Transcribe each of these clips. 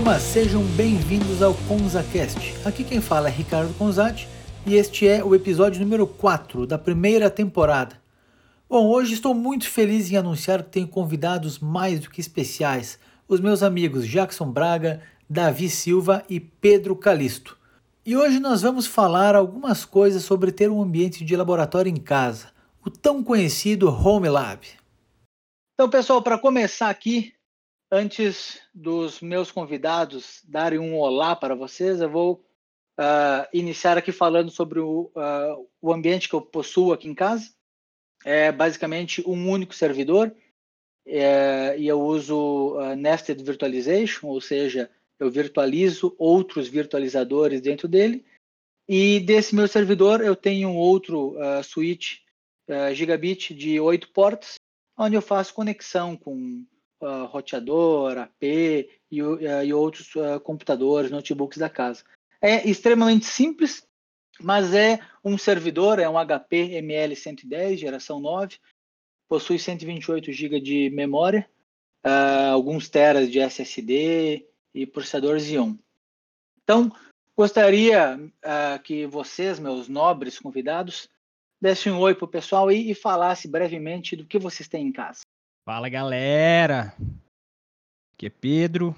Turma, sejam bem-vindos ao ConzaCast. Aqui quem fala é Ricardo Conzati e este é o episódio número 4 da primeira temporada. Bom, hoje estou muito feliz em anunciar que tenho convidados mais do que especiais, os meus amigos Jackson Braga, Davi Silva e Pedro Calisto. E hoje nós vamos falar algumas coisas sobre ter um ambiente de laboratório em casa, o tão conhecido Home Lab. Então, pessoal, para começar aqui, antes dos meus convidados darem um olá para vocês, eu vou uh, iniciar aqui falando sobre o, uh, o ambiente que eu possuo aqui em casa. É basicamente um único servidor é, e eu uso uh, Nested Virtualization, ou seja, eu virtualizo outros virtualizadores dentro dele. E desse meu servidor eu tenho um outro uh, switch uh, gigabit de 8 portas, onde eu faço conexão com uh, roteador, AP e, uh, e outros uh, computadores, notebooks da casa. É extremamente simples, mas é um servidor, é um HP ML110, geração 9, possui 128 GB de memória, alguns teras de SSD e processador Xeon. Então, gostaria que vocês, meus nobres convidados, desse um oi pro pessoal e, e falasse brevemente do que vocês têm em casa. Fala galera! Aqui é Pedro.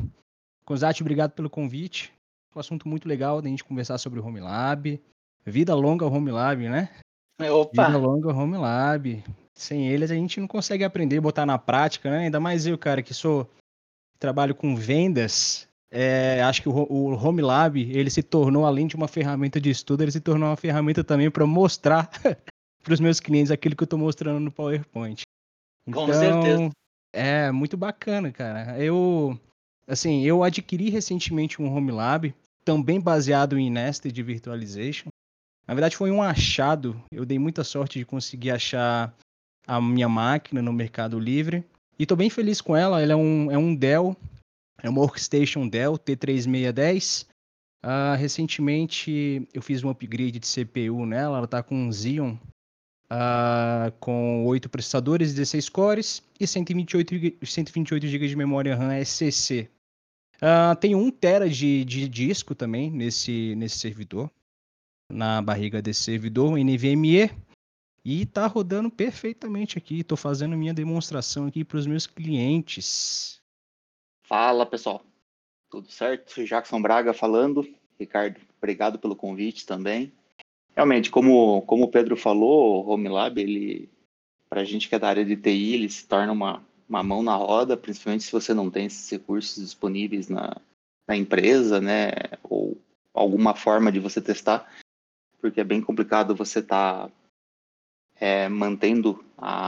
Cosati, obrigado pelo convite. Um assunto muito legal da gente conversar sobre o Home Lab. Vida longa Home Lab, né? Opa! Vida longa Home Lab. Sem eles a gente não consegue aprender, botar na prática, né? Ainda mais eu, cara, que sou trabalho com vendas. É, acho que o, o Home Lab ele se tornou além de uma ferramenta de estudo, ele se tornou uma ferramenta também para mostrar para os meus clientes aquilo que eu estou mostrando no PowerPoint. Então, Com certeza. É muito bacana, cara. Eu, assim, eu adquiri recentemente um Home Lab, também baseado em Nested Virtualization. Na verdade, foi um achado. Eu dei muita sorte de conseguir achar a minha máquina no Mercado Livre. E estou bem feliz com ela. Ela é um, é um Dell, é uma Workstation Dell T3610. Uh, recentemente eu fiz um upgrade de CPU nela. Ela está com um Xeon uh, com 8 processadores, 16 cores e 128, 128 GB de memória RAM SCC. Uh, tem 1 TB de, de disco também nesse, nesse servidor, na barriga desse servidor, NVMe, e está rodando perfeitamente aqui. Estou fazendo minha demonstração aqui para os meus clientes. Fala pessoal, tudo certo? Jackson Braga falando. Ricardo, obrigado pelo convite também. Realmente, como, como o Pedro falou, o Home Lab, ele, para a gente que é da área de TI, ele se torna uma, uma mão na roda, principalmente se você não tem esses recursos disponíveis na, na empresa, né, ou alguma forma de você testar, porque é bem complicado você estar tá, é, mantendo a,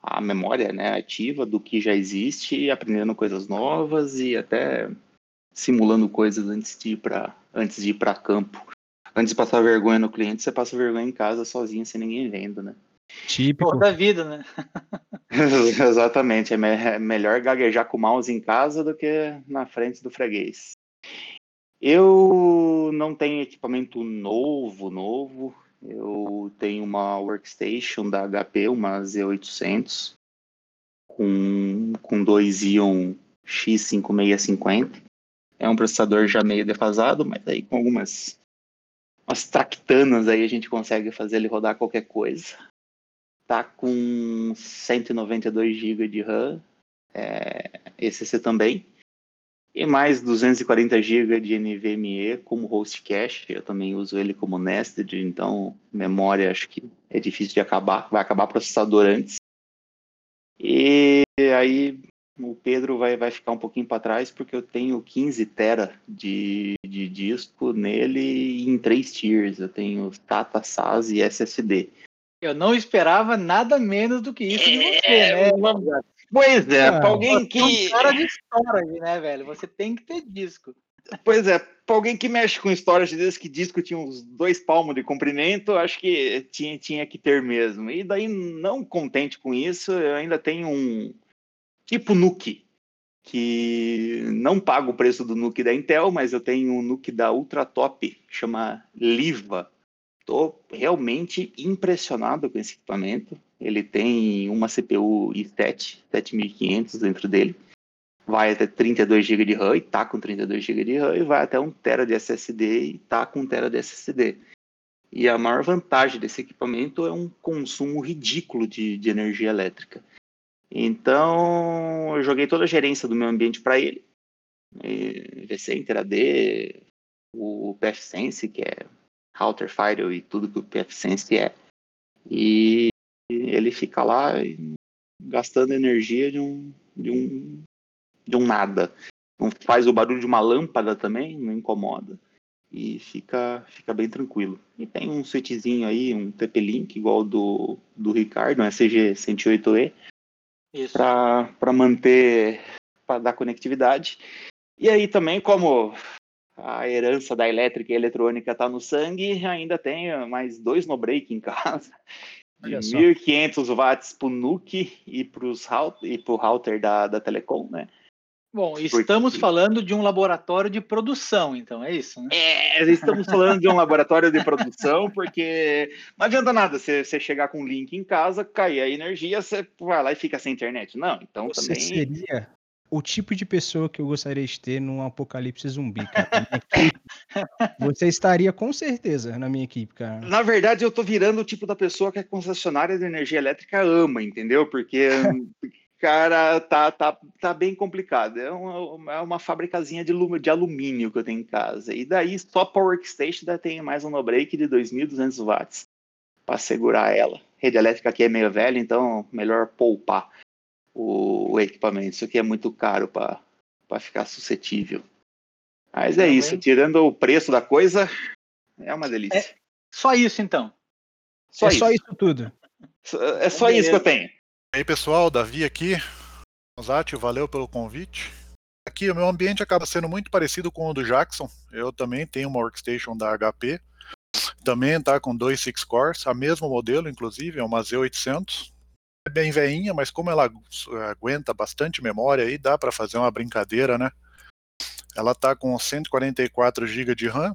a memória né, ativa do que já existe, aprendendo coisas novas e até simulando coisas antes de ir para antes de ir para campo antes de passar vergonha no cliente, você passa vergonha em casa sozinho, sem ninguém vendo, né? Típico. da vida, né? Exatamente. É, me é, melhor gaguejar com o mouse em casa do que na frente do freguês. Eu não tenho equipamento novo, novo. Eu tenho uma workstation da HP, uma Z800, com, com dois Xeon X5650. É um processador já meio defasado, mas aí com algumas umas tractanas aí a gente consegue fazer ele rodar qualquer coisa. Tá com 192 GB de RAM, é, ECC também, e mais 240 GB de NVMe como host cache. Eu também uso ele como nested, então memória acho que é difícil de acabar, vai acabar processador antes. E aí o Pedro vai, vai ficar um pouquinho para trás porque eu tenho 15 tera de, de disco nele em três tiers. Eu tenho SATA, SAS e SSD. Eu não esperava nada menos do que isso de você, é, né? Pois é, ah, para alguém que. É um cara de storage, né, velho? Você tem que ter disco. Pois é, para alguém que mexe com storage desde que disco tinha uns dois palmos de comprimento, acho que tinha, tinha que ter mesmo. E daí, não contente com isso, eu ainda tenho um, tipo Nuke, que não paga o preço do Nuke da Intel, mas eu tenho um Nuke da Ultra Top, chama Liva. Estou realmente impressionado com esse equipamento. Ele tem uma CPU i7 7500 dentro dele. vai até 32 GB de RAM e tá com 32 GB de RAM, e vai até 1 TB de SSD e tá com 1 TB de SSD. E a maior vantagem desse equipamento é um consumo ridículo de, de energia elétrica. Então, eu joguei toda a gerência do meu ambiente para ele. vCenter, AD, o PFSense, que é Router Firewall e tudo que o PFSense é. E ele fica lá gastando energia de um, de um, de um nada. Não faz o barulho de uma lâmpada também, não incomoda e fica, fica bem tranquilo. E tem um switchzinho aí, um TP-Link igual do, do Ricardo, um SG 108E, para manter, para dar conectividade. E aí também, como a herança da elétrica e eletrônica está no sangue, ainda tem mais dois no break em casa. De 1.500 watts para o NUC e para o router da, da Telecom, né? Bom, estamos Porque... falando de um laboratório de produção, então, é isso, né? É, estamos falando de um laboratório de produção, porque não adianta nada você, você chegar com um link em casa, cair a energia, você vai lá e fica sem internet. Não, então você também. seria o tipo de pessoa que eu gostaria de ter num apocalipse zumbi, cara. Você estaria com certeza na minha equipe, cara. Na verdade, eu tô virando o tipo da pessoa que a concessionária de energia elétrica ama, entendeu? Porque cara, tá, tá, tá bem complicado. É uma, é uma fabricazinha de, de alumínio que eu tenho em casa. E daí, só para workstation, ainda tem mais um no-break de 2.200 watts para segurar ela. Rede elétrica aqui é meio velha, então melhor poupar o, o equipamento. Isso aqui é muito caro para ficar suscetível. Mas é isso, tirando o preço da coisa, é uma delícia. É só isso, então. Só é isso. só isso tudo. É só isso que eu tenho. E aí pessoal, Davi aqui. Zati, valeu pelo convite. Aqui o meu ambiente acaba sendo muito parecido com o do Jackson. Eu também tenho uma workstation da HP. Também está com dois six cores, a mesmo modelo, inclusive, é uma Z800. É bem veinha, mas como ela aguenta bastante memória aí, dá para fazer uma brincadeira, né? Ela está com 144 GB de RAM,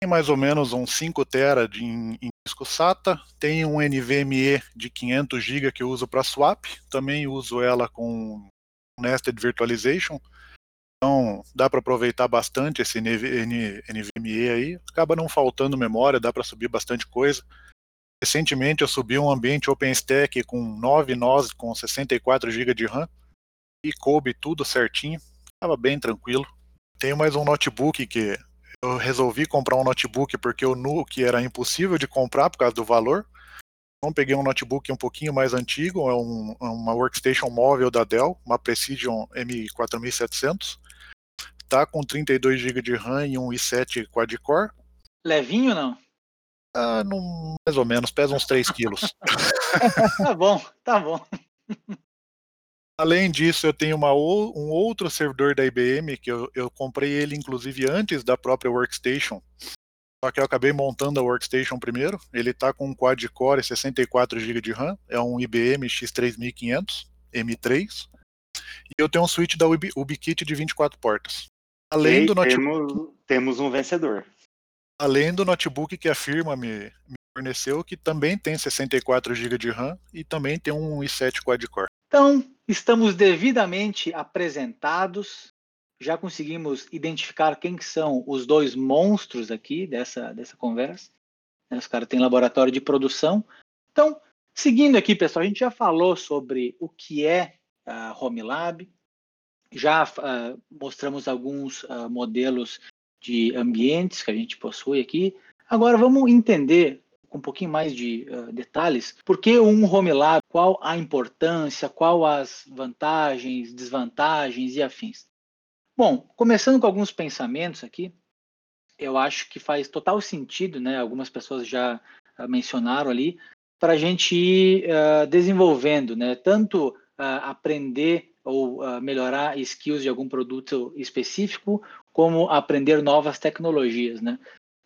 tem mais ou menos uns 5 TB de, em, em disco SATA, tem um NVMe de 500 GB que eu uso para swap, também uso ela com Nested Virtualization, então dá para aproveitar bastante esse NVMe aí, acaba não faltando memória, dá para subir bastante coisa. Recentemente eu subi um ambiente OpenStack com 9 nós com 64 GB de RAM. E coube tudo certinho, estava bem tranquilo. Tenho mais um notebook que eu resolvi comprar um notebook porque o Nuke era impossível de comprar por causa do valor. Então peguei um notebook um pouquinho mais antigo, é um, uma workstation móvel da Dell, uma Precision M4700. Tá com 32 GB de RAM e um i7 quad-core. Levinho não? Ah, não, mais ou menos, pesa uns 3 quilos. tá bom, tá bom. Além disso, eu tenho uma, um outro servidor da IBM, que eu, eu comprei ele inclusive antes da própria Workstation. Só que eu acabei montando a Workstation primeiro. Ele está com um quad-core 64 GB de RAM. É um IBM X3500 M3. E eu tenho um switch da UbiKit de 24 portas. Além do notebook. Temos, temos um vencedor. Além do notebook que a firma me, me forneceu, que também tem 64 GB de RAM e também tem um i7 quad-core. Então, estamos devidamente apresentados, já conseguimos identificar quem que são os dois monstros aqui dessa, dessa conversa. Né? Os caras têm laboratório de produção. Então, seguindo aqui, pessoal, a gente já falou sobre o que é a Home Lab, já uh, mostramos alguns uh, modelos de ambientes que a gente possui aqui. Agora vamos entender com um pouquinho mais de uh, detalhes, por que um home lab, qual a importância, qual as vantagens, desvantagens e afins. Bom, começando com alguns pensamentos aqui, eu acho que faz total sentido, né? Algumas pessoas já uh, mencionaram ali, para a gente ir uh, desenvolvendo, né? Tanto aprender ou melhorar skills de algum produto específico, como aprender novas tecnologias, né?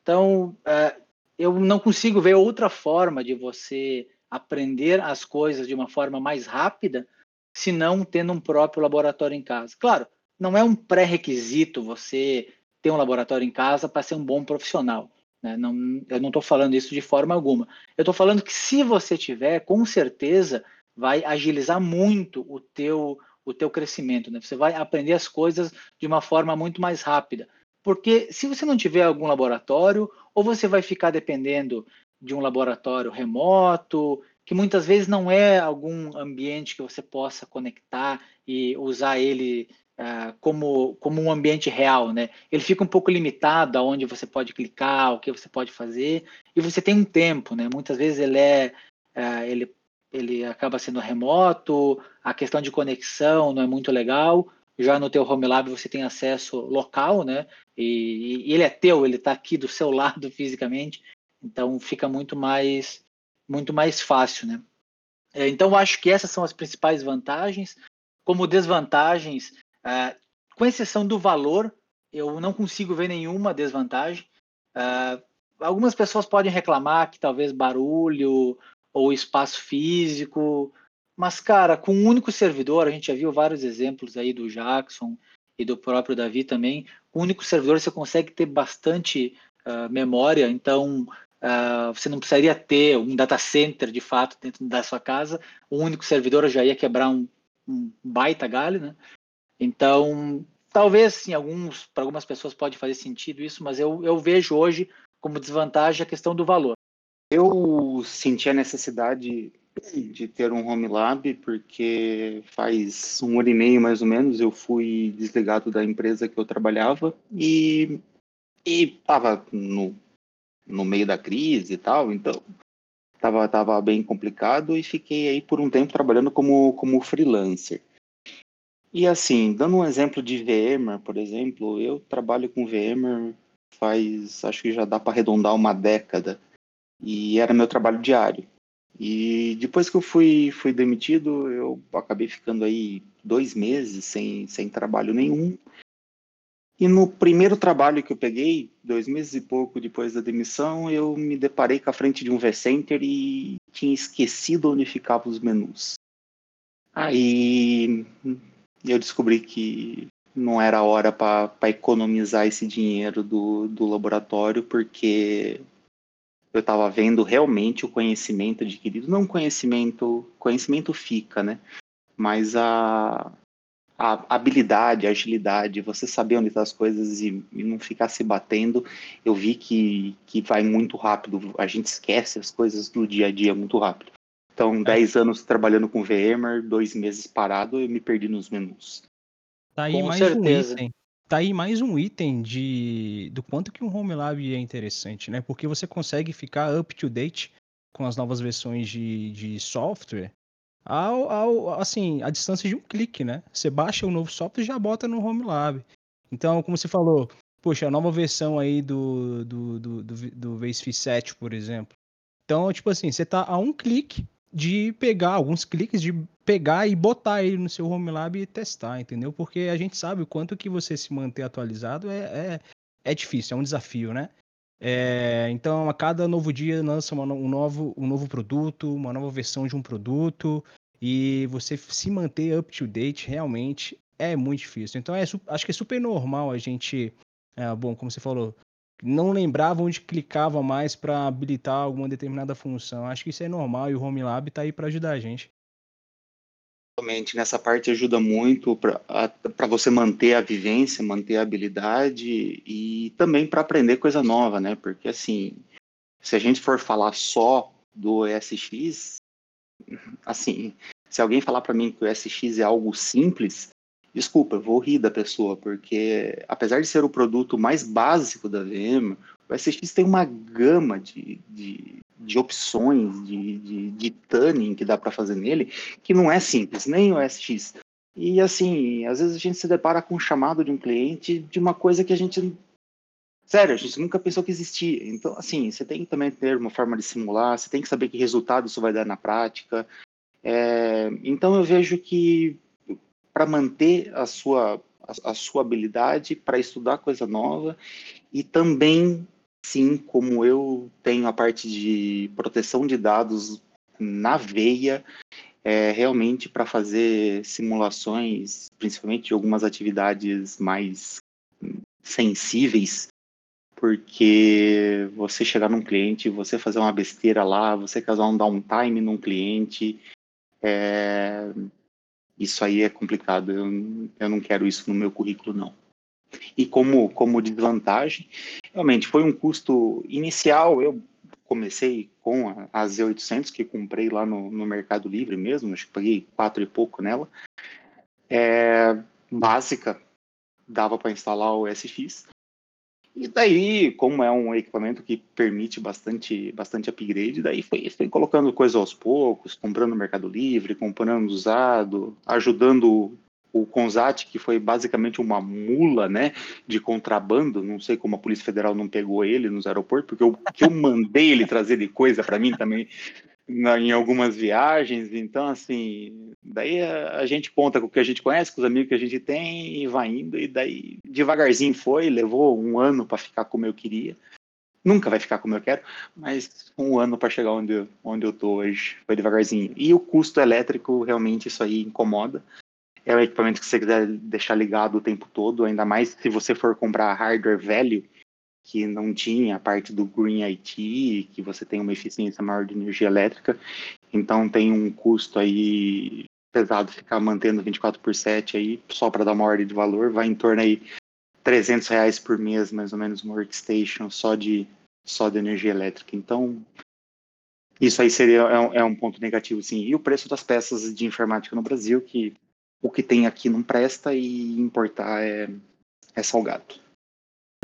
Então, uh, eu não consigo ver outra forma de você aprender as coisas de uma forma mais rápida se não tendo um próprio laboratório em casa. Claro, não é um pré-requisito você ter um laboratório em casa para ser um bom profissional. Né? Não, eu não estou falando isso de forma alguma. Eu estou falando que se você tiver, com certeza vai agilizar muito o teu, o teu crescimento, né? Você vai aprender as coisas de uma forma muito mais rápida. Porque se você não tiver algum laboratório, ou você vai ficar dependendo de um laboratório remoto, que muitas vezes não é algum ambiente que você possa conectar e usar ele uh, como, como um ambiente real, né? Ele fica um pouco limitado aonde você pode clicar, o que você pode fazer, e você tem um tempo, né? Muitas vezes ele é uh, ele ele acaba sendo remoto, a questão de conexão não é muito legal. Já no teu Home Lab você tem acesso local, né? E, e ele é teu, ele está aqui do seu lado fisicamente, então fica muito mais muito mais fácil, né? É, então acho que essas são as principais vantagens. Como desvantagens, é, com exceção do valor, eu não consigo ver nenhuma desvantagem. É, algumas pessoas podem reclamar que talvez barulho ou espaço físico. Mas, cara, com um único servidor, a gente já viu vários exemplos aí do Jackson e do próprio Davi também. Com um único servidor você consegue ter bastante uh, memória, então uh, você não precisaria ter um data center de fato dentro da sua casa. Um único servidor já ia quebrar um, um baita galho, né? Então, talvez sim, alguns, para algumas pessoas pode fazer sentido isso, mas eu, eu vejo hoje como desvantagem a questão do valor. Eu senti a necessidade de ter um home lab porque faz um ano e meio mais ou menos eu fui desligado da empresa que eu trabalhava e estava no, no meio da crise e tal, então estava tava bem complicado e fiquei aí por um tempo trabalhando como, como freelancer. E assim, dando um exemplo de VMware, por exemplo, eu trabalho com VMware faz, acho que já dá para arredondar uma década e era meu trabalho diário. E depois que eu fui, fui demitido, eu acabei ficando aí dois meses sem, sem trabalho nenhum. E no primeiro trabalho que eu peguei, dois meses e pouco depois da demissão, eu me deparei com a frente de um vCenter e tinha esquecido onde ficavam os menus. Aí eu descobri que não era hora para economizar esse dinheiro do, do laboratório, porque eu estava vendo realmente o conhecimento adquirido, não conhecimento, conhecimento fica, né? Mas a, a habilidade, a agilidade, você saber onde estão tá as coisas e, e, não ficar se batendo, eu vi que, que vai muito rápido, a gente esquece as coisas do dia a dia muito rápido. Então, 10 é. anos trabalhando com VMware, dois meses parado, eu me perdi nos menus. Tá aí com mais certeza. um item tá aí mais um item de do quanto que um Home Lab é interessante, né? Porque você consegue ficar up to date com as novas versões de, de software ao, ao, assim, a distância de um clique, né? Você baixa o novo software e já bota no Home Lab. Então, como você falou, poxa, a nova versão aí do, do, do, do, do VSF 7, por exemplo. Então, tipo assim, você tá a um clique de pegar alguns cliques, de pegar e botar ele no seu home lab e testar, entendeu? Porque a gente sabe o quanto que você se manter atualizado é, é, é difícil, é um desafio, né? É, então, a cada novo dia lança uma, um, novo, um novo produto, uma nova versão de um produto, e você se manter up to date realmente é muito difícil. Então, é, acho que é super normal a gente, é, bom, como você falou, não lembrava onde clicava mais para habilitar alguma determinada função. Acho que isso é normal e o Home Lab está aí para ajudar a gente. Realmente, nessa parte ajuda muito para você manter a vivência, manter a habilidade e também para aprender coisa nova, né? Porque, assim, se a gente for falar só do SX, assim, se alguém falar para mim que o SX é algo simples, desculpa, eu vou rir da pessoa, porque apesar de ser o produto mais básico da VM, o SX tem uma gama de, de, de opções, de, de, de tuning que dá para fazer nele, que não é simples, nem o SX. E assim, às vezes a gente se depara com um chamado de um cliente de uma coisa que a gente. Sério, a gente nunca pensou que existia. Então, assim, você tem que também ter uma forma de simular, você tem que saber que resultado isso vai dar na prática. É, então, eu vejo que para manter a sua, a, a sua habilidade, para estudar coisa nova e também, sim, como eu tenho a parte de proteção de dados na veia, é, realmente para fazer simulações, principalmente de algumas atividades mais sensíveis, porque você chegar num cliente, você fazer uma besteira lá, você causar um downtime num cliente, é, isso aí é complicado. Eu, eu não quero isso no meu currículo, não. E como, como desvantagem, realmente foi um custo inicial. Eu comecei com a, a Z800, que comprei lá no, no Mercado Livre mesmo, acho que paguei quatro e pouco nela. É, básica, dava para instalar o SX. E daí, como é um equipamento que permite bastante, bastante upgrade, daí foi, foi colocando coisa aos poucos, comprando no Mercado Livre, comprando usado, ajudando o Consat, que foi basicamente uma mula, né, de contrabando, não sei como a Polícia Federal não pegou ele nos aeroportos, porque o que eu mandei ele trazer de coisa para mim também na, em algumas viagens, então assim, daí a, a, gente conta com o que a gente conhece, com os amigos que a gente tem e vai indo, e daí devagarzinho foi, levou um ano para ficar como eu queria. Nunca vai ficar como eu quero, mas um ano para chegar onde eu, onde eu tô hoje. Foi devagarzinho. E o custo elétrico, realmente, isso aí incomoda. É um equipamento que você quiser deixar ligado o tempo todo, ainda mais se você for comprar hardware velho, que não tinha a parte do Green IT, que você tem uma eficiência maior de energia elétrica, então tem um custo aí pesado ficar mantendo 24 por 7 aí, só para dar uma ordem de valor, vai em torno aí 300 reais por mês, mais ou menos, uma workstation só de, só de energia elétrica. Então, isso aí seria é um, é um ponto negativo, sim. E o preço das peças de informática no Brasil, que o que tem aqui não presta e importar é, é salgado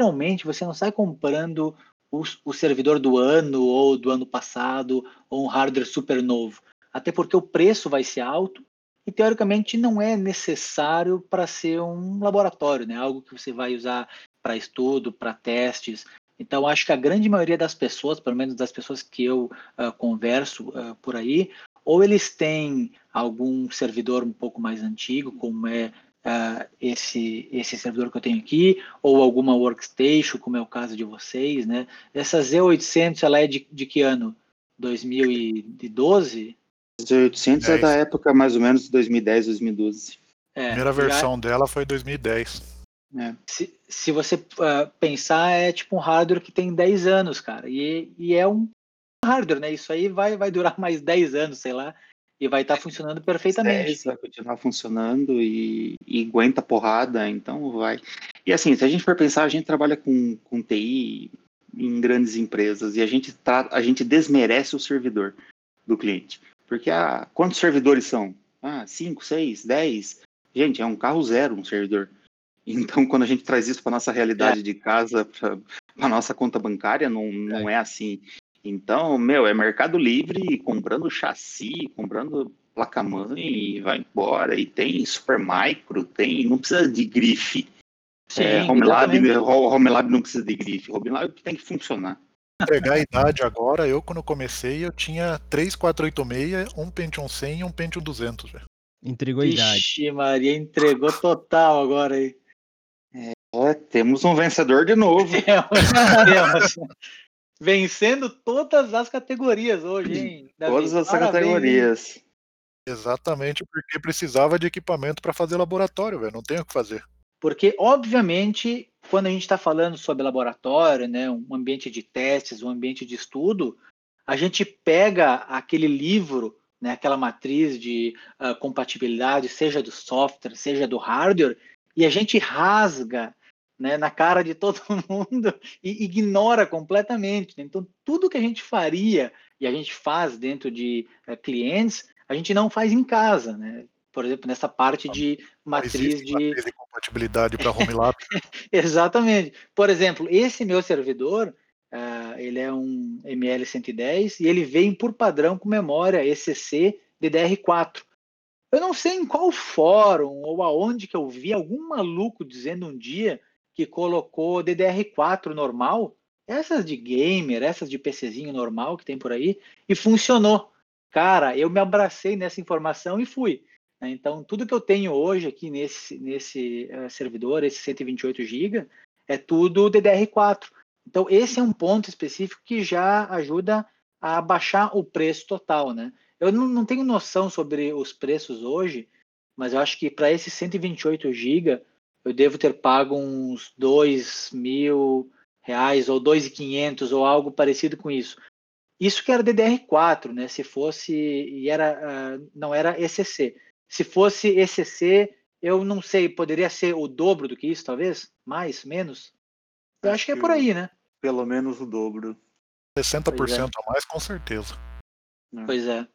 geralmente você não sai comprando o, o, servidor do ano ou do ano passado ou um hardware super novo. Até porque o preço vai ser alto e teoricamente não é necessário para ser um laboratório, né? Algo que você vai usar para estudo, para testes. Então acho que a grande maioria das pessoas, pelo menos das pessoas que eu uh, converso uh, por aí, ou eles têm algum servidor um pouco mais antigo, como é uh, esse, esse servidor que eu tenho aqui, ou alguma workstation, como é o caso de vocês, né? Essa Z800, ela é de, de que ano? 2012? Z800 é da época mais ou menos 2010, 2012. É, a primeira versão já... dela foi 2010. É. Se, se você uh, pensar, é tipo um hardware que tem 10 anos, cara. E, e é um hardware, né? Isso aí vai, vai durar mais 10 anos, sei lá e vai estar tá funcionando perfeitamente. vai continuar funcionando e, e, aguenta porrada, então vai. E assim, se a gente for pensar, a gente trabalha com, com TI em grandes empresas e a gente, tá, a gente desmerece o servidor do cliente. Porque ah, quantos servidores são? Ah, 5, 6, 10? Gente, é um carro zero um servidor. Então, quando a gente traz isso para nossa realidade é. de casa, para a nossa conta bancária, não, não é. é assim. Então, meu, é Mercado Livre comprando chassi, comprando placa-mãe e vai embora. E tem Super Micro, tem. Não precisa de grife. Sim, é, Homelab, Homelab não precisa de grife. Homelab tem que funcionar. Pegar a idade agora, eu quando comecei, eu tinha 3486, um Pentium 100 e um Pentium 200, velho. Entregou a idade. Ixi, Maria, entregou total agora aí. É, temos um vencedor de novo. Temos, temos vencendo todas as categorias hoje, hein? Davi? Todas as Parabéns, categorias. Exatamente porque precisava de equipamento para fazer laboratório, velho. Não tem o que fazer. Porque, obviamente, quando a gente está falando sobre laboratório, né, um ambiente de testes, um ambiente de estudo, a gente pega aquele livro, né, aquela matriz de uh, compatibilidade, seja do software, seja do hardware, e a gente rasga né, na cara de todo mundo e ignora completamente. Né? Então, tudo que a gente faria e a gente faz dentro de uh, clientes, a gente não faz em casa, né? Por exemplo, nessa parte de matriz de matriz de compatibilidade para home lab. Exatamente. Por exemplo, esse meu servidor, uh, ele é um ML110 e ele vem por padrão com memória ECC DDR4. Eu não sei em qual fórum ou aonde que eu vi algum maluco dizendo um dia que colocou DDR4 normal, essas de gamer, essas de PCzinho normal que tem por aí, e funcionou. Cara, eu me abracei nessa informação e fui. Né? Então, tudo que eu tenho hoje aqui nesse, nesse uh, servidor, esse 128 GB, é tudo DDR4. Então, esse é um ponto específico que já ajuda a baixar o preço total, né? Eu não, não tenho noção sobre os preços hoje, mas eu acho que para esse 128 GB eu devo ter pago uns dois mil reais ou dois e quinhentos ou algo parecido com isso. Isso que era DDR4, né? Se fosse e era uh, não era ECC. Se fosse ECC, eu não sei, poderia ser o dobro do que isso, talvez? Mais, menos? Eu acho, acho que é por aí, né? Pelo menos o dobro. 60% é. a mais, com certeza. É. Pois é.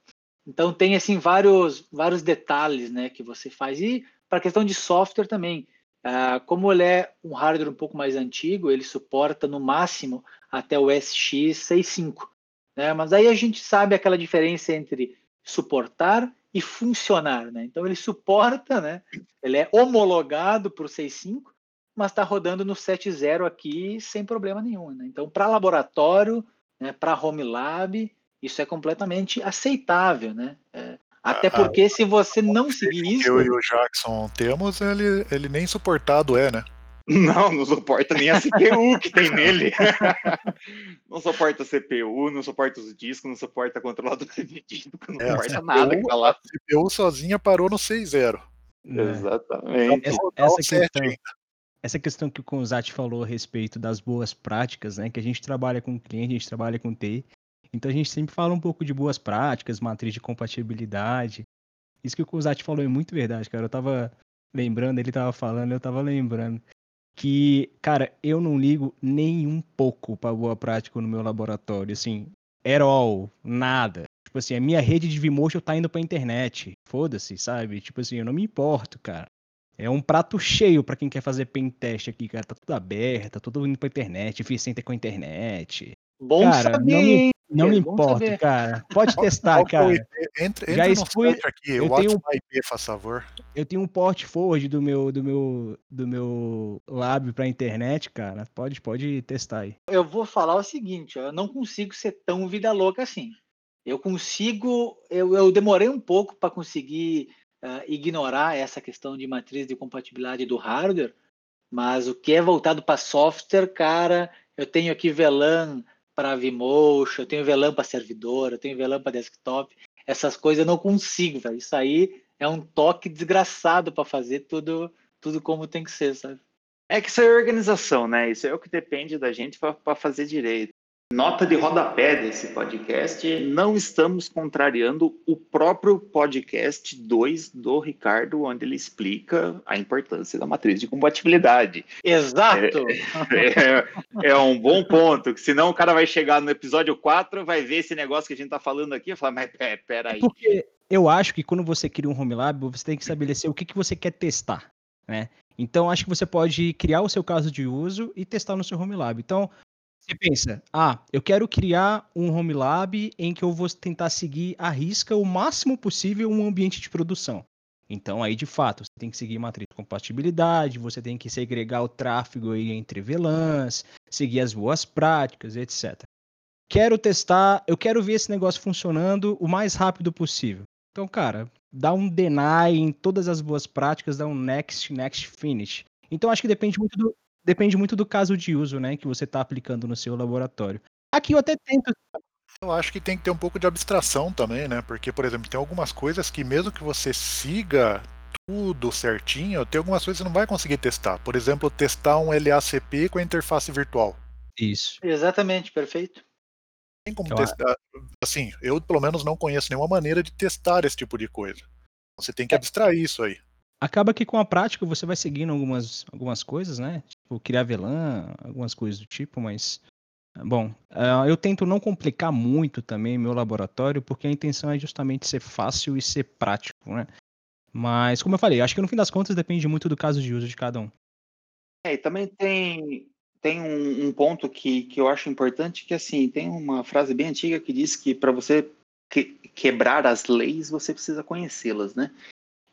Então tem assim vários vários detalhes, né, que você faz e para a questão de software também. Uh, como ele é um hardware um pouco mais antigo, ele suporta no máximo até o SX65. Né? Mas aí a gente sabe aquela diferença entre suportar e funcionar. Né? Então ele suporta, né? ele é homologado para o 65, mas está rodando no 7.0 aqui sem problema nenhum. Né? Então, para laboratório, né, para home lab, isso é completamente aceitável, né? É, até porque ah, se você não seguir isso. Eu e o Jackson temos, ele, ele nem suportado é, né? Não, não suporta nem a CPU que tem nele. não suporta a CPU, não suporta os discos, não suporta controlador dividido, não é, suporta CPU, nada que tá lá. A CPU sozinha parou no 6.0. É. Exatamente. Essa, essa, questão, essa questão que o Konzati falou a respeito das boas práticas, né? Que a gente trabalha com cliente, a gente trabalha com TI. Então a gente sempre fala um pouco de boas práticas, matriz de compatibilidade. Isso que o Kuzati falou é muito verdade, cara. Eu tava lembrando, ele tava falando, eu tava lembrando. Que, cara, eu não ligo nem um pouco pra boa prática no meu laboratório. Assim, at all, nada. Tipo assim, a minha rede de Vimotion tá indo pra internet. Foda-se, sabe? Tipo assim, eu não me importo, cara. É um prato cheio para quem quer fazer pen teste aqui, cara. Tá tudo aberto, tá tudo indo pra internet, eficiente com a internet. Bom cara, saber, não me, não me importa, cara. Pode testar, cara. Entre, entre Já expui... aqui, eu tenho um IP, faz favor. Eu tenho um port forward do meu do meu do meu lab para internet, cara. Pode pode testar aí. Eu vou falar o seguinte, eu não consigo ser tão vida louca assim. Eu consigo, eu, eu demorei um pouco para conseguir uh, ignorar essa questão de matriz de compatibilidade do hardware, mas o que é voltado para software, cara, eu tenho aqui VLAN para Vimotion, eu tenho VLAN para servidor, eu tenho VLAN para desktop. Essas coisas eu não consigo, velho. Isso aí é um toque desgraçado para fazer tudo, tudo como tem que ser, sabe? É que isso é organização, né? Isso é o que depende da gente para fazer direito. Nota de rodapé desse podcast: não estamos contrariando o próprio podcast 2 do Ricardo, onde ele explica a importância da matriz de compatibilidade. Exato! É, é, é um bom ponto, que senão o cara vai chegar no episódio 4, vai ver esse negócio que a gente está falando aqui e falar, mas é, peraí. Porque eu acho que quando você cria um home lab, você tem que estabelecer o que, que você quer testar, né? Então, acho que você pode criar o seu caso de uso e testar no seu home lab. Então, você pensa, ah, eu quero criar um home lab em que eu vou tentar seguir à risca o máximo possível um ambiente de produção. Então aí de fato você tem que seguir matriz de compatibilidade, você tem que segregar o tráfego aí entre VLANs, seguir as boas práticas, etc. Quero testar, eu quero ver esse negócio funcionando o mais rápido possível. Então, cara, dá um deny em todas as boas práticas, dá um next, next, finish. Então acho que depende muito do, depende muito do caso de uso, né, que você está aplicando no seu laboratório. Aqui eu até tento. Eu acho que tem que ter um pouco de abstração também, né? Porque, por exemplo, tem algumas coisas que mesmo que você siga tudo certinho, tem algumas coisas que você não vai conseguir testar. Por exemplo, testar um LACP com a interface virtual. Isso. Exatamente, perfeito. Tem como eu testar. Assim, eu pelo menos não conheço nenhuma maneira de testar esse tipo de coisa. Você tem que é. abstrair isso aí. Acaba que com a prática você vai seguindo algumas, algumas coisas, né? Tipo, criar VLAN, algumas coisas do tipo, mas. Bom, uh, eu tento não complicar muito também meu laboratório, porque a intenção é justamente ser fácil e ser prático, né? Mas, como eu falei, acho que no fim das contas depende muito do caso de uso de cada um. É, e também tem, tem um, um ponto que, que eu acho importante, que assim, tem uma frase bem antiga que diz que para você que, quebrar as leis, você precisa conhecê-las, né?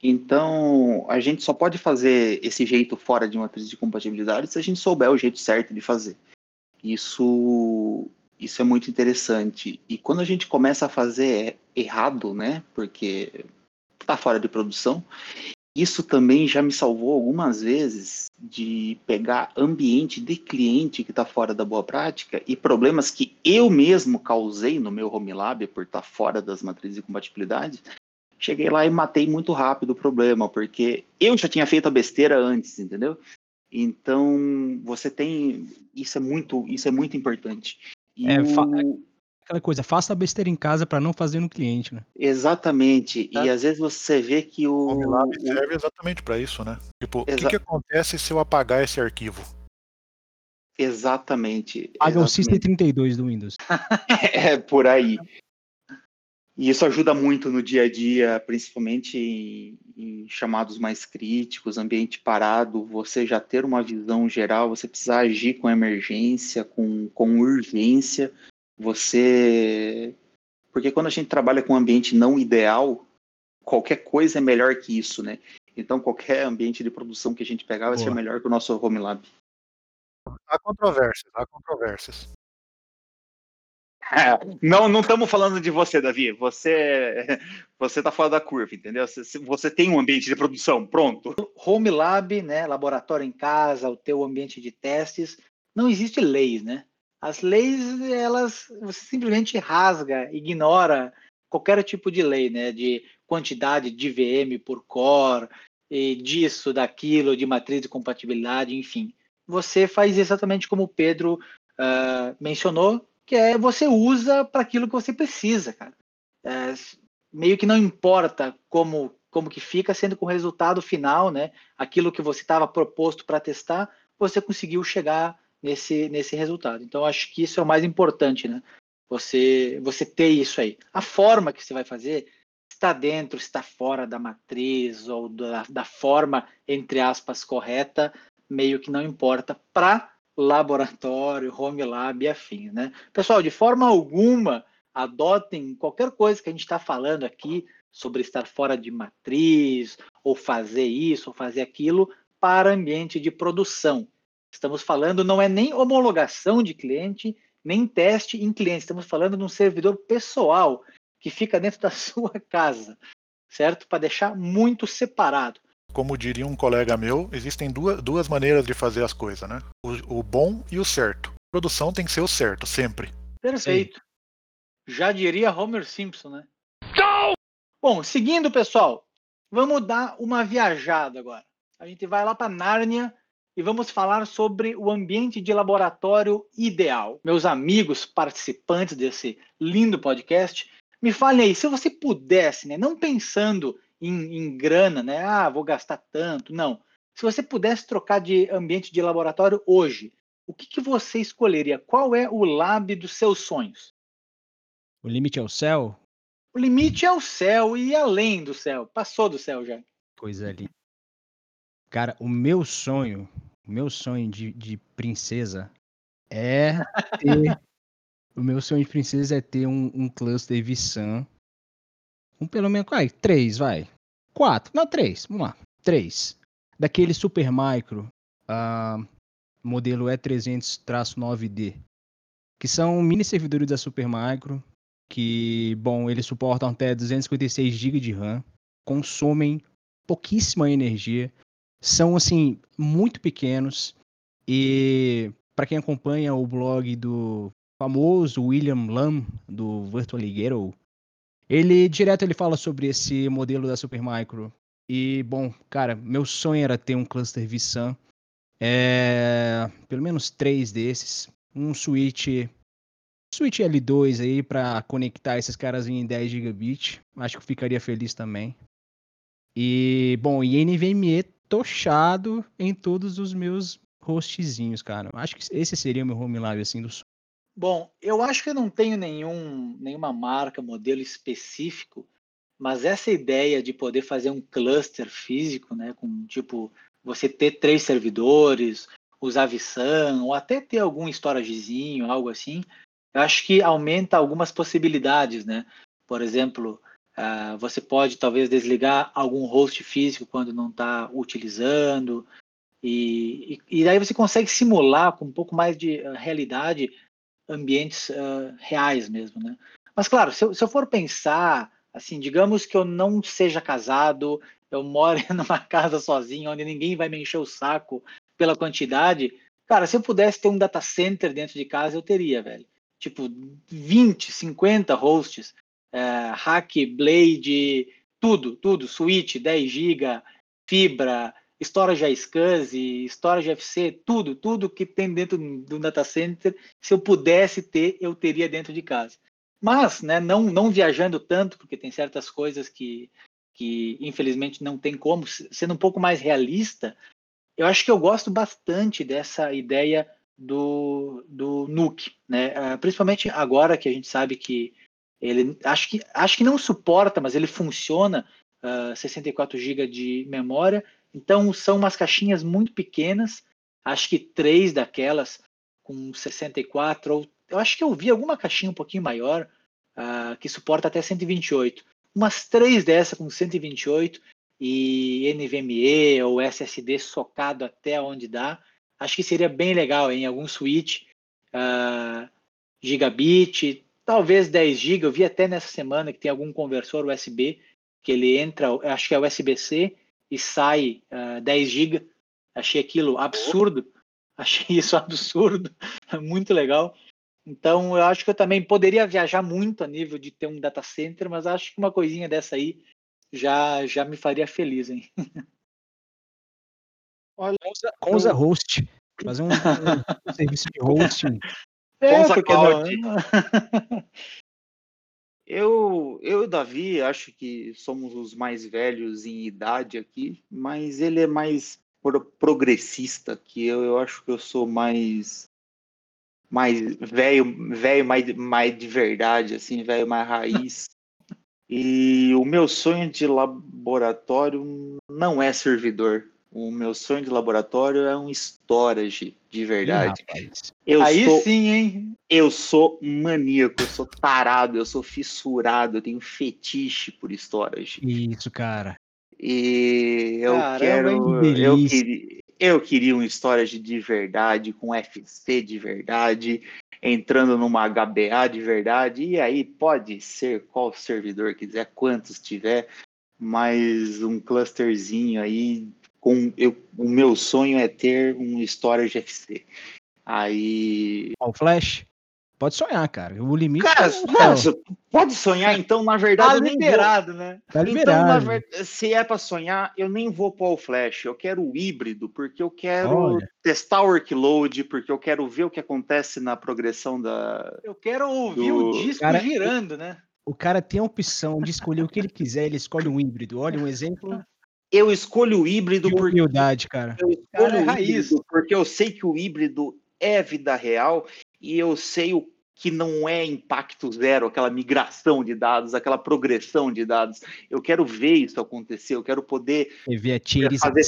Então, a gente só pode fazer esse jeito fora de matriz de compatibilidade se a gente souber o jeito certo de fazer. Isso, isso é muito interessante. E quando a gente começa a fazer errado, né, porque está fora de produção, isso também já me salvou algumas vezes de pegar ambiente de cliente que está fora da boa prática e problemas que eu mesmo causei no meu home lab por estar tá fora das matrizes de compatibilidade cheguei lá e matei muito rápido o problema, porque eu já tinha feito a besteira antes, entendeu? Então, você tem. Isso é muito, isso é muito importante. É, o... Aquela coisa, faça a besteira em casa para não fazer no cliente, né? Exatamente. Tá. E às vezes você vê que o. O serve exatamente para isso, né? Tipo, Exa... o que, que, acontece se eu apagar esse arquivo? Exatamente. Paga o System 32 do Windows. é, por aí. E isso ajuda muito no dia a dia, principalmente em, em, chamados mais críticos, ambiente parado, você já ter uma visão geral, você precisar agir com emergência, com, com urgência, você. Porque quando a gente trabalha com um ambiente não ideal, qualquer coisa é melhor que isso, né? Então qualquer ambiente de produção que a gente pegar vai Boa. ser melhor que o nosso Home Lab. Há controvérsias, há controvérsias. Não, não estamos falando de você, Davi. Você, você tá fora da curva, entendeu? Você, você tem um ambiente de produção, pronto. Home Lab, né? Laboratório em casa, o teu ambiente de testes. Não existe leis, né? As leis, elas, você simplesmente rasga, ignora qualquer tipo de lei, né? De quantidade de VM por core, e disso, daquilo, de matriz de compatibilidade, enfim. Você faz exatamente como o Pedro uh, mencionou, que é você usa para aquilo que você precisa, cara. É, meio que não importa como como que fica, sendo que o resultado final, né, aquilo que você estava proposto para testar, você conseguiu chegar nesse nesse resultado. Então acho que isso é o mais importante, né? Você você ter isso aí. A forma que você vai fazer está dentro, está fora da matriz ou da, da forma entre aspas correta, meio que não importa para laboratório, home lab e afins, né? Pessoal, de forma alguma, adotem qualquer coisa que a gente está falando aqui sobre estar fora de matriz, ou fazer isso, ou fazer aquilo, para ambiente de produção. Estamos falando, não é nem homologação de cliente, nem teste em cliente, estamos falando de um servidor pessoal que fica dentro da sua casa, certo? Para deixar muito separado como diria um colega meu, existem duas, duas maneiras de fazer as coisas, né? O, o bom e o certo. A produção tem que ser o certo, sempre. Perfeito. Sim. Já diria Homer Simpson, né? Não! Bom, seguindo, pessoal, vamos dar uma viajada agora. A gente vai lá para Nárnia e vamos falar sobre o ambiente de laboratório ideal. Meus amigos participantes desse lindo podcast, me falem aí, se você pudesse, né, não pensando em, em grana, né? Ah, vou gastar tanto. Não. Se você pudesse trocar de ambiente de laboratório hoje, o que, que você escolheria? Qual é o lab dos seus sonhos? O limite é o céu? O limite é o céu e além do céu. Passou do céu já. Coisa ali. Cara, o meu sonho, o meu sonho de, de princesa é ter. o meu sonho de princesa é ter um, um cluster vSAN um pelo menos, vai, três, vai. Quatro, não, três, vamos lá. Três. Daquele Super Micro, uh, modelo E300-9D, que são mini servidores da Super Micro, que, bom, eles suportam até 256 GB de RAM, consomem pouquíssima energia, são, assim, muito pequenos, e para quem acompanha o blog do famoso William Lam, do Virtualigator, ele direto ele fala sobre esse modelo da Supermicro. E bom, cara, meu sonho era ter um cluster vSAN, é, pelo menos três desses, um switch switch L2 aí para conectar esses caras em 10 gigabit. Acho que ficaria feliz também. E bom, e NVMe tochado em todos os meus hostzinhos, cara. Acho que esse seria o meu home lab assim do Bom, eu acho que eu não tenho nenhum, nenhuma marca, modelo específico, mas essa ideia de poder fazer um cluster físico, né, com tipo você ter três servidores, usar vSAN, ou até ter algum storagezinho, algo assim, eu acho que aumenta algumas possibilidades, né? Por exemplo, uh, você pode talvez desligar algum host físico quando não está utilizando, e, e, e, daí você consegue simular com um pouco mais de uh, realidade ambientes uh, reais mesmo, né? Mas claro, se eu, se eu, for pensar, assim, digamos que eu não seja casado, eu moro numa casa sozinho, onde ninguém vai me encher o saco pela quantidade, cara, se eu pudesse ter um data center dentro de casa, eu teria, velho. Tipo, 20, 50 hosts, uh, hack, blade, tudo, tudo, switch, 10 GB, fibra, storage iSCSI, storage FC, tudo, tudo que tem dentro do data center, se eu pudesse ter, eu teria dentro de casa. mas né, não, não viajando tanto, porque tem certas coisas que, que infelizmente não tem como, sendo um pouco mais realista, eu acho que eu gosto bastante dessa ideia do, do Nuke, né? Uh, principalmente agora que a gente sabe que ele acho que acho que não suporta, mas ele funciona uh, 64 GB de memória. Então são umas caixinhas muito pequenas. Acho que três daquelas com 64 ou eu acho que eu vi alguma caixinha um pouquinho maior uh, que suporta até 128. Umas três dessa com 128 e NVMe ou SSD socado até onde dá. Acho que seria bem legal em algum switch uh, gigabit, talvez 10 GB. Eu vi até nessa semana que tem algum conversor USB que ele entra, acho que é USB-C e sai uh, 10 GB. Achei aquilo absurdo. Achei isso absurdo, muito legal. Então, eu acho que eu também poderia viajar muito a nível de ter um data center, mas acho que uma coisinha dessa aí já, já me faria feliz, hein? Olha, Conza eu... Host. Fazer um, um serviço de hosting. É, Conza Cloud. Não? Eu, eu e Davi acho que somos os mais velhos em idade aqui, mas ele é mais pro progressista que eu. Eu acho que eu sou mais mais velho, velho mais, mais de verdade, assim, velho mais raiz. E o meu sonho de laboratório não é servidor. O meu sonho de laboratório é um storage de verdade. eu Aí sou, sim, hein? Eu sou maníaco, eu sou tarado, eu sou fissurado, eu tenho fetiche por storage. Isso, cara. E eu Caramba, quero. Eu queria, eu queria um storage de verdade, com FC de verdade, entrando numa HBA de verdade, e aí pode ser qual servidor quiser, quantos tiver, mas um clusterzinho aí com eu, o meu sonho é ter um storage FC. Aí. O Flash? Pode sonhar, cara. O limite. Cara, é não, pode sonhar, então, na verdade. Tá liberado, né? Tá liberado. Então, verdade, se é para sonhar, eu nem vou pôr o flash. Eu quero o híbrido, porque eu quero Olha. testar o workload, porque eu quero ver o que acontece na progressão da. Eu quero ouvir do... o disco cara, girando, né? O cara tem a opção de escolher o que ele quiser, ele escolhe um híbrido. Olha, um exemplo eu escolho o híbrido que porque humildade, cara. Eu escolho cara, é raiz. porque eu sei que o híbrido é vida real e eu sei o que não é impacto zero, aquela migração de dados, aquela progressão de dados. Eu quero ver isso acontecer, eu quero poder ver a fazer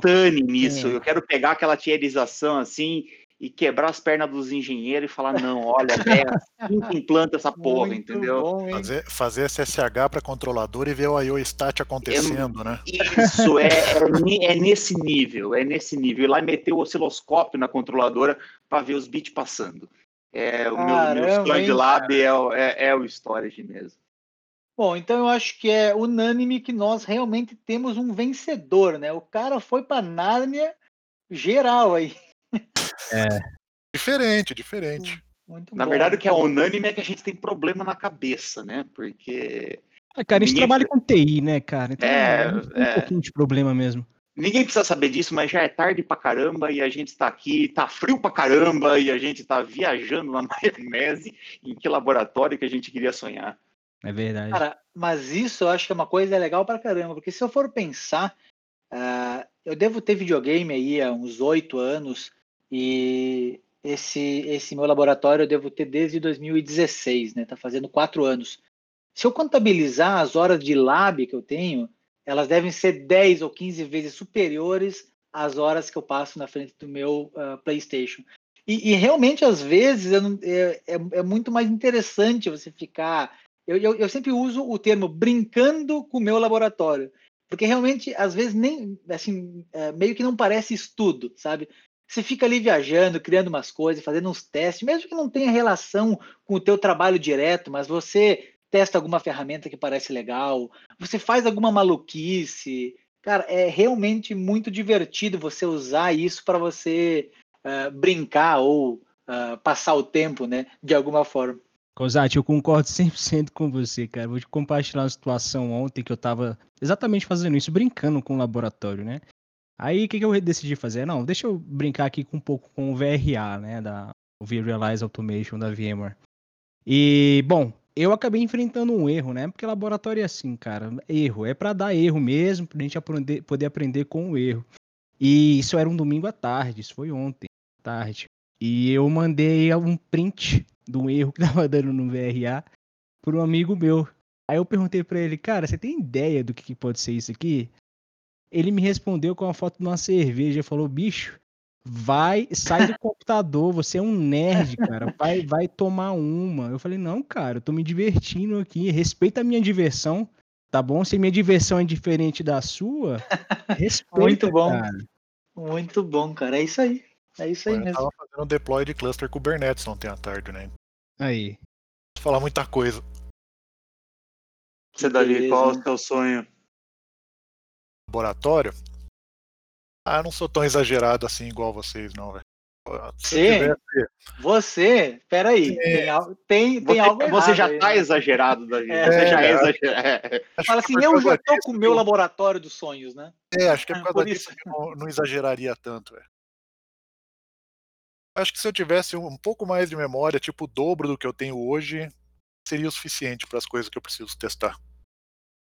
tane nisso, é. eu quero pegar aquela tierização assim e quebrar as pernas dos engenheiros e falar, não, olha, é assim que implanta essa porra, Muito entendeu? Bom, fazer, fazer SSH para controlador e ver o IO stat acontecendo, é, né? Isso, é, é, é, nesse nível, é nesse nível. E lá meter o osciloscópio na controladora para ver os bits passando. É, o Caramba, meu, meu Storage Lab é, é, é o storage mesmo. Bom, então eu acho que é unânime que nós realmente temos um vencedor, né? O cara foi para Nárnia geral aí. É. Diferente, diferente. Muito na bom. verdade, o que é unânime é que a gente tem problema na cabeça, né? Porque. É, cara, a gente trabalha com TI, né, cara? Então, é, é um é... pouquinho de problema mesmo. Ninguém precisa saber disso, mas já é tarde pra caramba e a gente está aqui, tá frio pra caramba e a gente está viajando na maionese em que laboratório que a gente queria sonhar. É verdade. Cara, mas isso eu acho que é uma coisa legal pra caramba, porque se eu for pensar, uh, eu devo ter videogame aí há uns oito anos e esse, esse meu laboratório eu devo ter desde 2016, né? Tá fazendo quatro anos. Se eu contabilizar as horas de lab que eu tenho, elas devem ser 10 ou 15 vezes superiores às horas que eu passo na frente do meu uh, PlayStation. E, e, realmente, às vezes, não, é, é, é, muito mais interessante você ficar. Eu, eu, eu, sempre uso o termo brincando com o meu laboratório. Porque realmente, às vezes, nem assim, é, meio que não parece estudo, sabe? Você fica ali viajando, criando umas coisas, fazendo uns testes, mesmo que não tenha relação com o teu trabalho direto, mas você testa alguma ferramenta que parece legal, você faz alguma maluquice. Cara, é realmente muito divertido você usar isso para você uh, brincar ou uh, passar o tempo, né? De alguma forma. Cosati, eu concordo 100% com você, cara. Vou te compartilhar uma situação ontem que eu tava exatamente fazendo isso, brincando com o laboratório, né? Aí o que, que eu decidi fazer? Não, deixa eu brincar aqui com um pouco com o VRA, né? Da o Realize Automation da VMware. E, bom, eu acabei enfrentando um erro, né? Porque laboratório é assim, cara. Erro. É para dar erro mesmo, pra gente aprender, poder aprender com o erro. E isso era um domingo à tarde, isso foi ontem, tarde. E eu mandei um print do erro que tava dando no VRA para um amigo meu. Aí eu perguntei para ele, cara, você tem ideia do que, que pode ser isso aqui? Ele me respondeu com uma foto de uma cerveja, falou, bicho, vai, sai do computador, você é um nerd, cara, vai, vai tomar uma. Eu falei, não, cara, eu tô me divertindo aqui, respeita a minha diversão, tá bom? Se minha diversão é diferente da sua, respeita, Muito bom. cara. Muito bom, cara. É isso aí. É isso aí Eu mesmo. tava fazendo um deploy de cluster Kubernetes ontem à tarde, né? Aí. Não falar muita coisa. Você, Davi, qual é o seu sonho? Laboratório. Ah, eu não sou tão exagerado assim igual vocês, não, velho. Sim. tivesse. Você, peraí, É. tem, tem, tem Você, algo você errado já aí, tá né? exagerado, Davi. É. você já é É. exagerado. Acho Fala assim, é eu já tô disso com o meu eu- laboratório dos sonhos, né? É, acho que é Ah, por causa por disso isso. que eu não, não exageraria tanto, velho. Acho que se eu tivesse um pouco mais de memória, tipo o dobro do que eu tenho hoje, seria o suficiente para as coisas que eu preciso testar.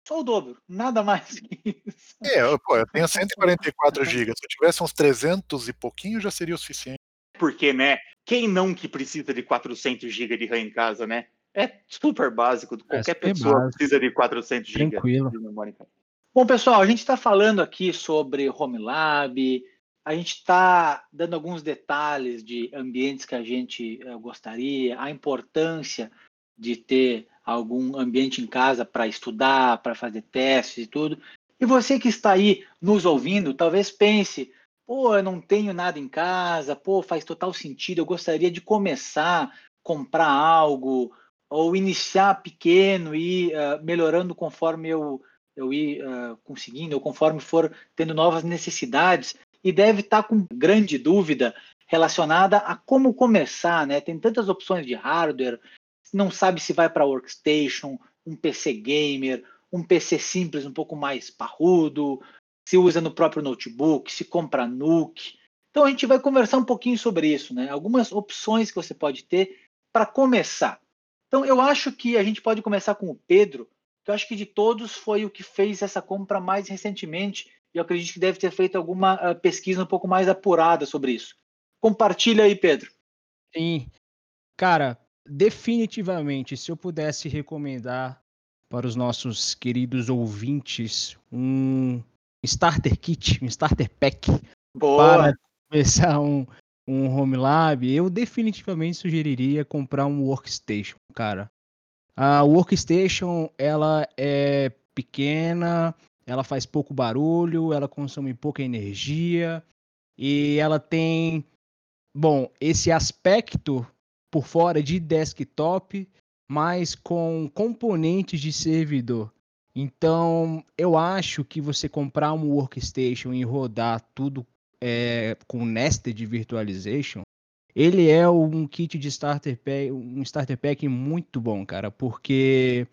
Só o dobro, nada mais que isso. É, eu, pô, eu tenho 144 GB. Se eu tivesse uns 300 e pouquinho, já seria o suficiente. Porque, né? Quem não que precisa de 400 GB de RAM em casa, né? É super básico. Qualquer super pessoa básico. precisa de 400 GB Tranquilo. de memória em casa. Bom, pessoal, a gente está falando aqui sobre Home Lab, a gente está dando alguns detalhes de ambientes que a gente eh, gostaria, a importância de ter algum ambiente em casa para estudar, para fazer testes e tudo. E você que está aí nos ouvindo, talvez pense, pô, eu não tenho nada em casa, pô, faz total sentido, eu gostaria de começar a comprar algo ou iniciar pequeno e ir eh, melhorando conforme eu eu ir uh, conseguindo, ou conforme for tendo novas necessidades, e deve estar com grande dúvida relacionada a como começar, né? Tem tantas opções de hardware, não sabe se vai para workstation, um PC gamer, um PC simples um pouco mais parrudo, se usa no próprio notebook, se compra NUC. Então a gente vai conversar um pouquinho sobre isso, né? Algumas opções que você pode ter para começar. Então eu acho que a gente pode começar com o Pedro, que eu acho que de todos foi o que fez essa compra mais recentemente, e eu acredito que deve ter feito alguma uh, pesquisa um pouco mais apurada sobre isso. Compartilha aí, Pedro. Sim. Cara, definitivamente, se eu pudesse recomendar para os nossos queridos ouvintes um starter kit, um starter pack Boa. para começar um, um home lab, eu definitivamente sugeriria comprar um workstation, cara. A workstation, ela é pequena, ela faz pouco barulho, ela consome pouca energia e ela tem, bom, esse aspecto por fora de desktop, mas com componentes de servidor. Então, eu acho que você comprar um workstation e rodar tudo é, com nested virtualization, ele é um kit de starter pack, um starter pack muito bom, cara, porque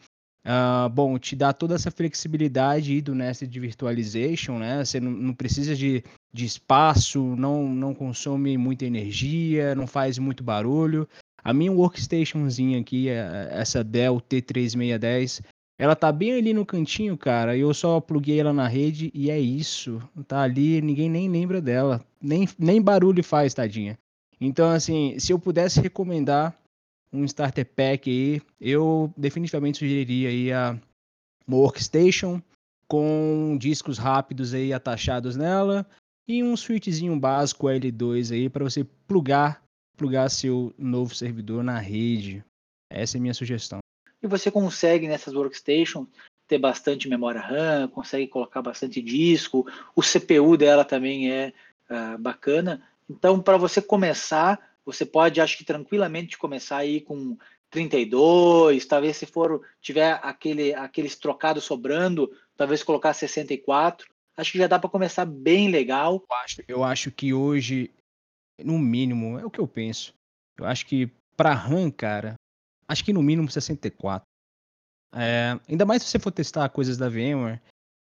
uh, bom, te dá toda essa flexibilidade do nested virtualization, né? Você não, não precisa de, de espaço, não, não consome muita energia, não faz muito barulho. A minha workstationzinha aqui, essa Dell T3610, ela tá bem ali no cantinho, cara. Eu só pluguei ela na rede e é isso. Tá ali, ninguém nem lembra dela. Nem, nem barulho faz, tadinha. Então, assim, se eu pudesse recomendar um starter pack aí, eu definitivamente sugeriria aí a workstation com discos rápidos aí atachados nela e um switchzinho básico L2 aí para você plugar, plugar seu novo servidor na rede. Essa é a minha sugestão. E você consegue nessas workstations ter bastante memória RAM, consegue colocar bastante disco, o CPU dela também é uh, bacana. Então, para você começar, você pode, acho que tranquilamente começar aí com 32, talvez se for tiver aquele aqueles trocados sobrando, talvez colocar 64. Acho que já dá para começar bem legal. Eu acho, eu acho que hoje, no mínimo, é o que eu penso. Eu acho que para RAM, cara, acho que no mínimo 64. É, ainda mais se você for testar coisas da VMware,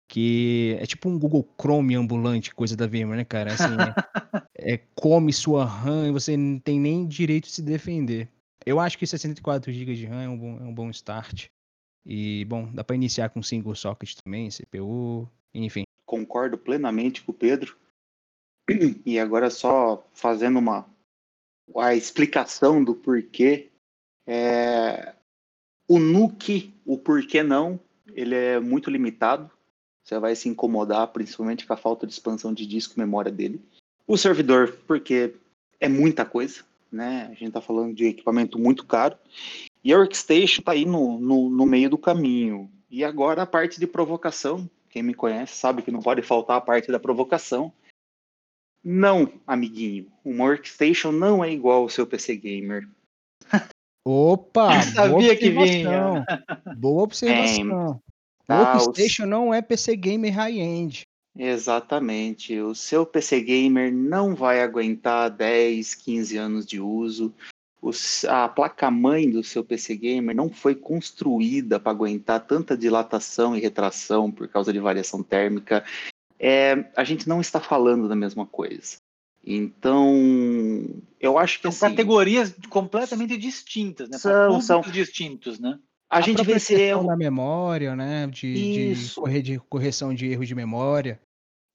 que é tipo um Google Chrome ambulante, coisa da VMware, né, cara? Assim, é, é, come sua RAM e você não tem nem direito de se defender. Eu acho que 64 GB de RAM é um bom, é um bom start. E, bom, dá para iniciar com single socket também, CPU, enfim. Concordo plenamente com o Pedro. E agora só fazendo uma a explicação do porquê. É, o NUC, o porquê não, ele é muito limitado. Você vai se incomodar, principalmente com a falta de expansão de disco e memória dele. O servidor, porque é muita coisa, né? A gente está falando de equipamento muito caro. E a Workstation está aí no, no, no meio do caminho. E agora a parte de provocação. Quem me conhece sabe que não pode faltar a parte da provocação. Não, amiguinho. Uma Workstation não é igual ao seu PC Gamer. Opa! sabia que vinha. Boa observação. É, tá, Workstation os... não é PC Gamer high-end. Exatamente. O seu PC Gamer não vai aguentar 10, 15 anos de uso a placa-mãe do seu PC Gamer não foi construída para aguentar tanta dilatação e retração por causa de variação térmica, é, a gente não está falando da mesma coisa. Então, eu acho que são assim, categorias completamente distintas, né? São, são distintos, né? A, a gente vê esse erro da memória, né? De, de, corre, de correção de erro de memória.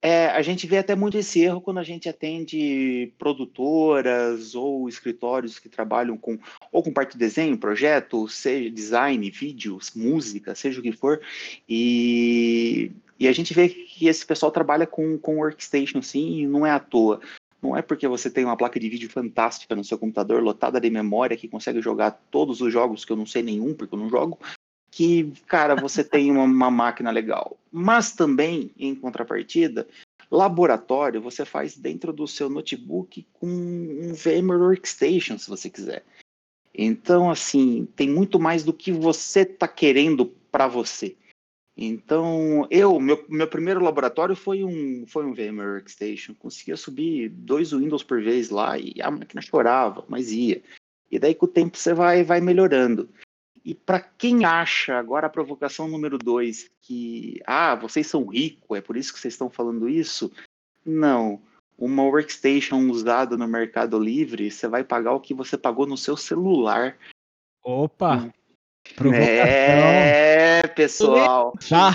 É, a gente vê até muito esse erro quando a gente atende produtoras ou escritórios que trabalham com ou com parte de desenho, projeto, seja design, vídeos, música, seja o que for, e, e a gente vê que esse pessoal trabalha com, com workstation, sim, e não é à toa. Não é porque você tem uma placa de vídeo fantástica no seu computador, lotada de memória, que consegue jogar todos os jogos que eu não sei nenhum, porque eu não jogo, que, cara, você tem uma, uma máquina legal. Mas também, em contrapartida, laboratório você faz dentro do seu notebook com um VMware Workstation, se você quiser. Então, assim, tem muito mais do que você está querendo para você. Então, eu, meu, meu primeiro laboratório foi um, foi um VMware Workstation. Conseguia subir dois Windows por vez lá e a máquina chorava, mas ia. E daí com o tempo você vai, vai melhorando. E para quem acha, agora a provocação número dois, que, ah, vocês são ricos, é por isso que vocês estão falando isso? Não. Uma workstation usada no Mercado Livre, você vai pagar o que você pagou no seu celular. Opa! Hum. É, pessoal.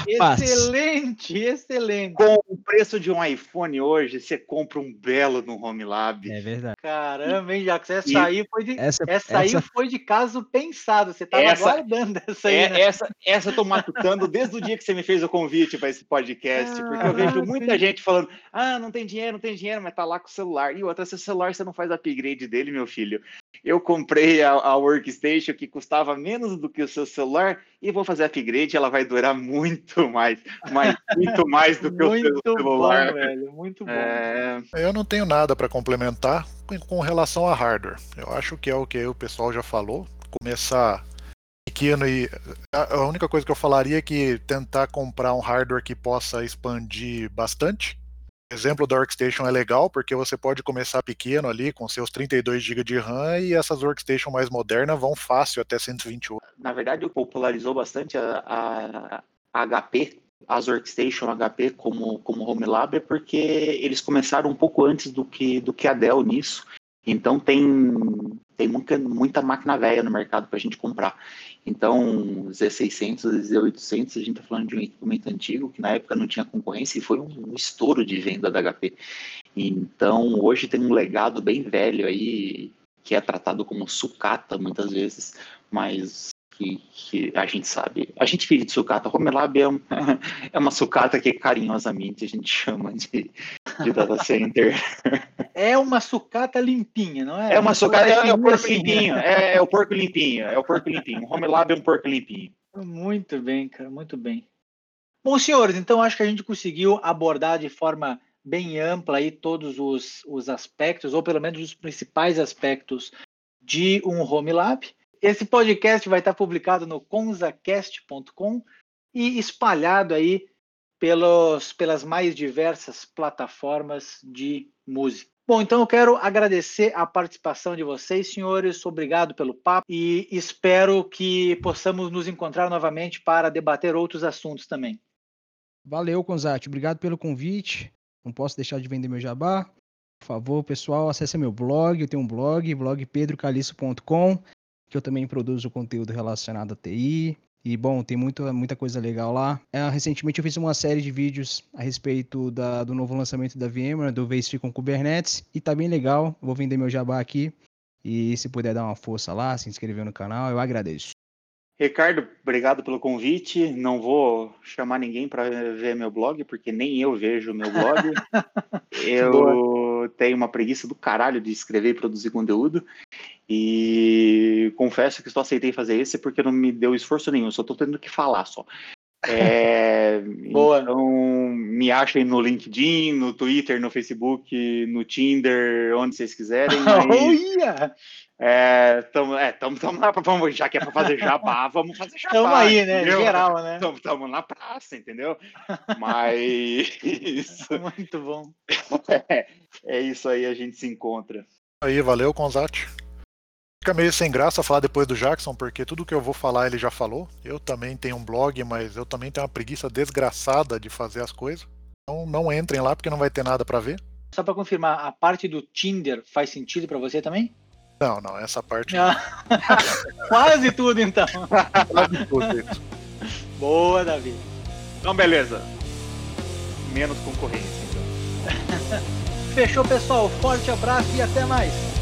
Excelente, excelente. Com o preço de um iPhone hoje, você compra um belo no Home Lab. É verdade. Caramba, hein, Jacques? Essa e aí foi de, essa, essa aí foi de caso pensado. Você estava aguardando essa aí. É, né? Essa, essa eu tô matutando desde o dia que você me fez o convite para esse podcast, ah, porque eu vejo muita sim. gente falando: ah, não tem dinheiro, não tem dinheiro, mas tá lá com o celular. E outra, seu celular você não faz upgrade dele, meu filho. Eu comprei a, a workstation que custava menos do que o seu celular e vou fazer upgrade, ela vai durar muito mais, mais muito mais do que o seu celular. Bom, velho, muito bom. É... Eu não tenho nada para complementar com relação a hardware. Eu acho que é o que o pessoal já falou, começar pequeno e a única coisa que eu falaria é que tentar comprar um hardware que possa expandir bastante exemplo da Workstation é legal porque você pode começar pequeno ali com seus 32 GB de RAM e essas Workstation mais modernas vão fácil até 128. Na verdade, popularizou bastante a, a HP, as Workstation HP como, como Home Lab, é porque eles começaram um pouco antes do que, do que a Dell nisso. Então tem, tem muita, muita máquina velha no mercado para a gente comprar. Então, Z600, Z800, a gente está falando de um equipamento antigo que na época não tinha concorrência e foi um estouro de venda da HP. Então, hoje tem um legado bem velho aí, que é tratado como sucata muitas vezes, mas que, que, a gente sabe. A gente vive de sucata. Homelab é, um, é uma sucata que carinhosamente a gente chama de, de data center. É uma sucata limpinha, não é? É uma sucata, é, é, o porco limpinho. É, é, o porco limpinho. É o porco limpinho. O Homelab é um porco limpinho. Muito bem, cara, muito bem. Bom, senhores, então acho que a gente conseguiu abordar de forma bem ampla aí todos os, os aspectos, ou pelo menos os principais aspectos de um Home Lab. Esse podcast vai estar publicado no conzacast.com e espalhado aí pelos, pelas mais diversas plataformas de música. Bom, então eu quero agradecer a participação de vocês, senhores. Obrigado pelo papo e espero que possamos nos encontrar novamente para debater outros assuntos também. Valeu, Conzati. Obrigado pelo convite. Não posso deixar de vender meu jabá. Por favor, pessoal, acesse meu blog. Eu tenho um blog, blog pedrocaliço.com. que eu também produzo conteúdo relacionado a TI. E bom, tem muito, muita coisa legal lá. É, recentemente eu fiz uma série de vídeos a respeito da, do novo lançamento da VMware, do VSphere com Kubernetes, e tá bem legal. Vou vender meu jabá aqui. E se puder dar uma força lá, se inscrever no canal, eu agradeço. Ricardo, obrigado pelo convite. Não vou chamar ninguém para ver meu blog, porque nem eu vejo meu blog. eu Boa. tenho uma preguiça do caralho de escrever e produzir conteúdo. E confesso que só aceitei fazer esse porque não me deu esforço nenhum, só estou tendo que falar só. É, Boa. Então, me achem no LinkedIn, no Twitter, no Facebook, no Tinder, onde vocês quiserem. Yeah. é, tamo, é, tamo, tamo lá, vamos, já que é para fazer jabá, vamos fazer jabá. Tamo aí, né? Entendeu? Geral, né? Tamo, tamo na praça, entendeu? Mas. Muito bom. É, é isso aí, a gente se encontra. Aí, valeu, Conzate. Fica meio sem graça falar depois do Jackson, porque tudo que eu vou falar ele já falou. Eu também tenho um blog, mas eu também tenho uma preguiça desgraçada de fazer as coisas. Então não entrem lá porque não vai ter nada para ver. Só para confirmar, a parte do Tinder faz sentido para você também? Não, não, essa parte. Ah. Quase tudo então. Quase tudo isso. Boa, Davi. Então, beleza. Menos concorrência, então. Fechou, pessoal. Forte abraço e até mais.